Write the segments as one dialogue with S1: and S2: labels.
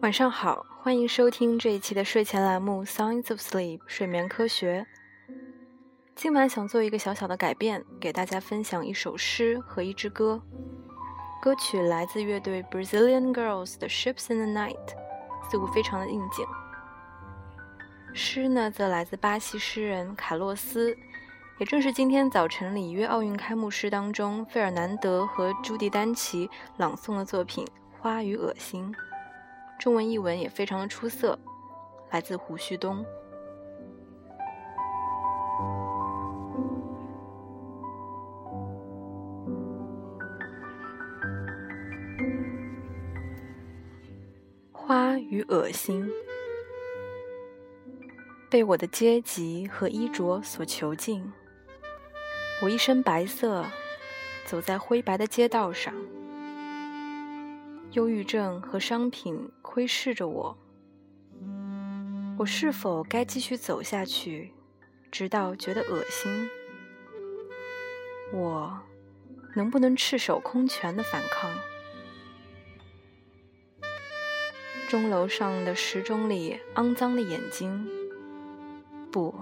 S1: 晚上好，欢迎收听这一期的睡前栏目《Science of Sleep》睡眠科学。今晚想做一个小小的改变，给大家分享一首诗和一支歌。歌曲来自乐队 Brazilian Girls 的《Ships in the Night》，似乎非常的应景。诗呢，则来自巴西诗人卡洛斯，也正是今天早晨里约奥运开幕式当中费尔南德和朱迪丹奇朗诵的作品《花与恶心》。中文译文也非常的出色，来自胡旭东。花与恶心，被我的阶级和衣着所囚禁。我一身白色，走在灰白的街道上。忧郁症和商品窥视着我，我是否该继续走下去，直到觉得恶心？我能不能赤手空拳的反抗？钟楼上的时钟里肮脏的眼睛，不，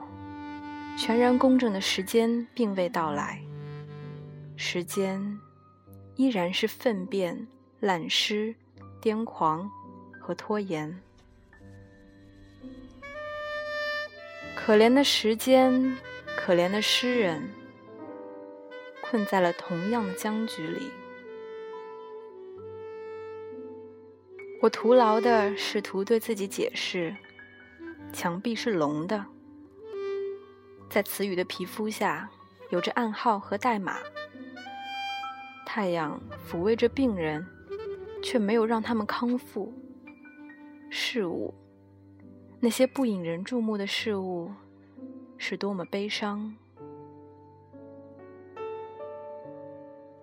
S1: 全然公正的时间并未到来，时间依然是粪便。懒湿、癫狂和拖延，可怜的时间，可怜的诗人，困在了同样的僵局里。我徒劳的试图对自己解释：墙壁是龙的，在词语的皮肤下有着暗号和代码。太阳抚慰着病人。却没有让他们康复。事物，那些不引人注目的事物，是多么悲伤。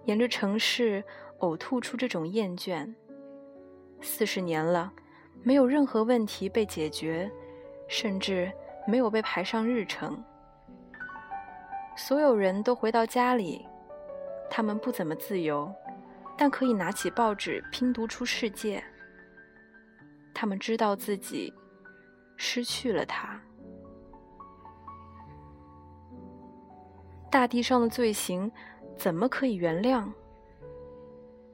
S1: 沿着城市呕吐出这种厌倦。四十年了，没有任何问题被解决，甚至没有被排上日程。所有人都回到家里，他们不怎么自由。但可以拿起报纸拼读出世界。他们知道自己失去了他。大地上的罪行怎么可以原谅？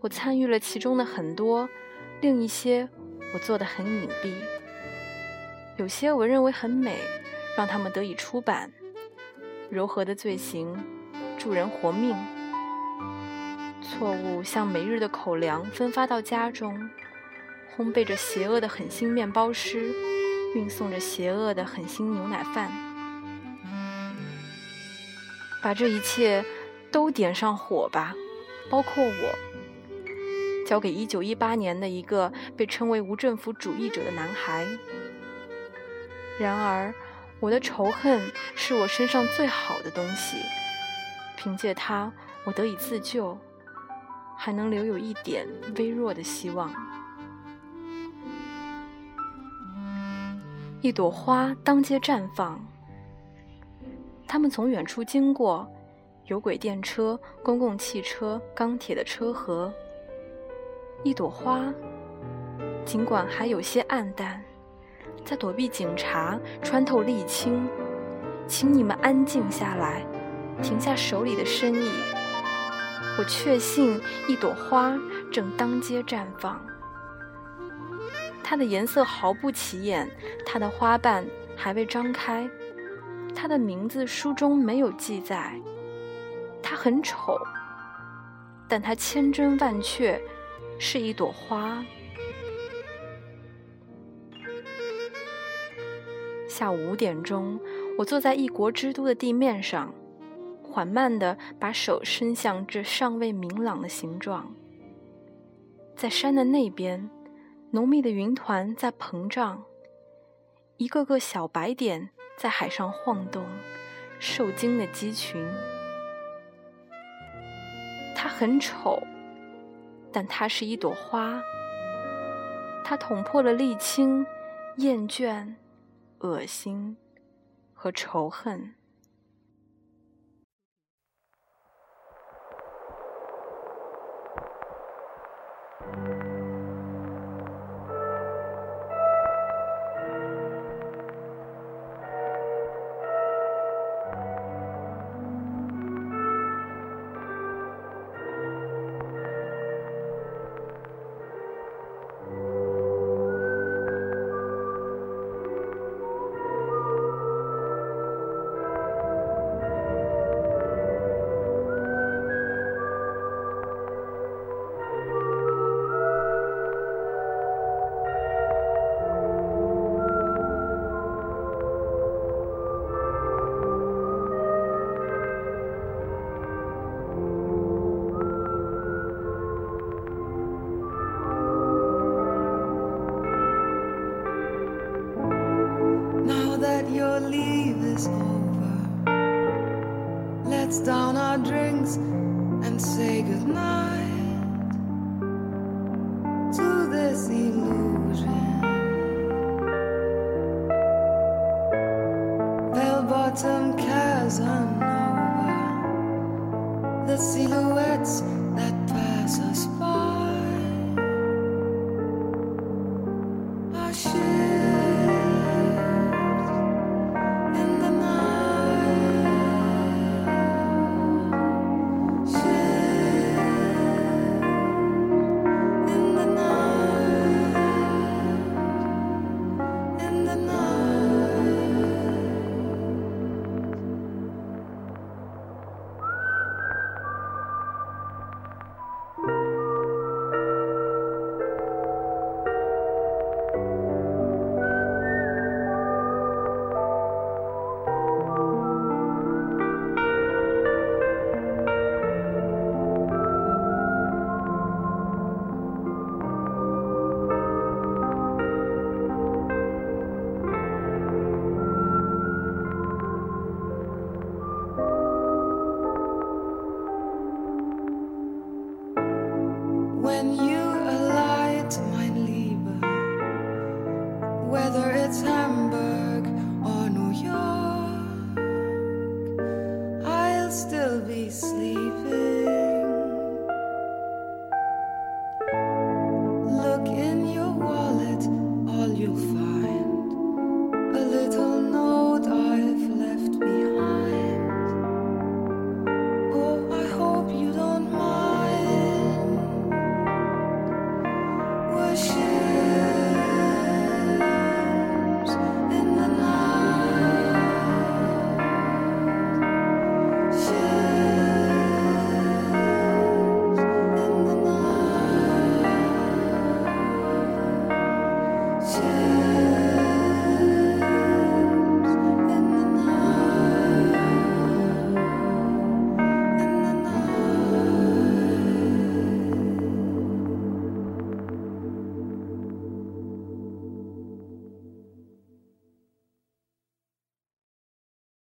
S1: 我参与了其中的很多，另一些我做的很隐蔽。有些我认为很美，让他们得以出版。柔和的罪行，助人活命。错误像每日的口粮分发到家中，烘焙着邪恶的狠心面包师，运送着邪恶的狠心牛奶饭，把这一切都点上火吧，包括我，交给1918年的一个被称为无政府主义者的男孩。然而，我的仇恨是我身上最好的东西，凭借它，我得以自救。还能留有一点微弱的希望。一朵花当街绽放，他们从远处经过，有轨电车、公共汽车、钢铁的车河。一朵花，尽管还有些暗淡，在躲避警察，穿透沥青。请你们安静下来，停下手里的生意。我确信，一朵花正当街绽放。它的颜色毫不起眼，它的花瓣还未张开，它的名字书中没有记载。它很丑，但它千真万确是一朵花。下午五点钟，我坐在异国之都的地面上。缓慢地把手伸向这尚未明朗的形状。在山的那边，浓密的云团在膨胀，一个个小白点在海上晃动，受惊的鸡群。它很丑，但它是一朵花。它捅破了沥青、厌倦、恶心和仇恨。
S2: Our drinks and say goodnight to this illusion. Bell bottom Casanova, the silhouettes that pass us by. Whether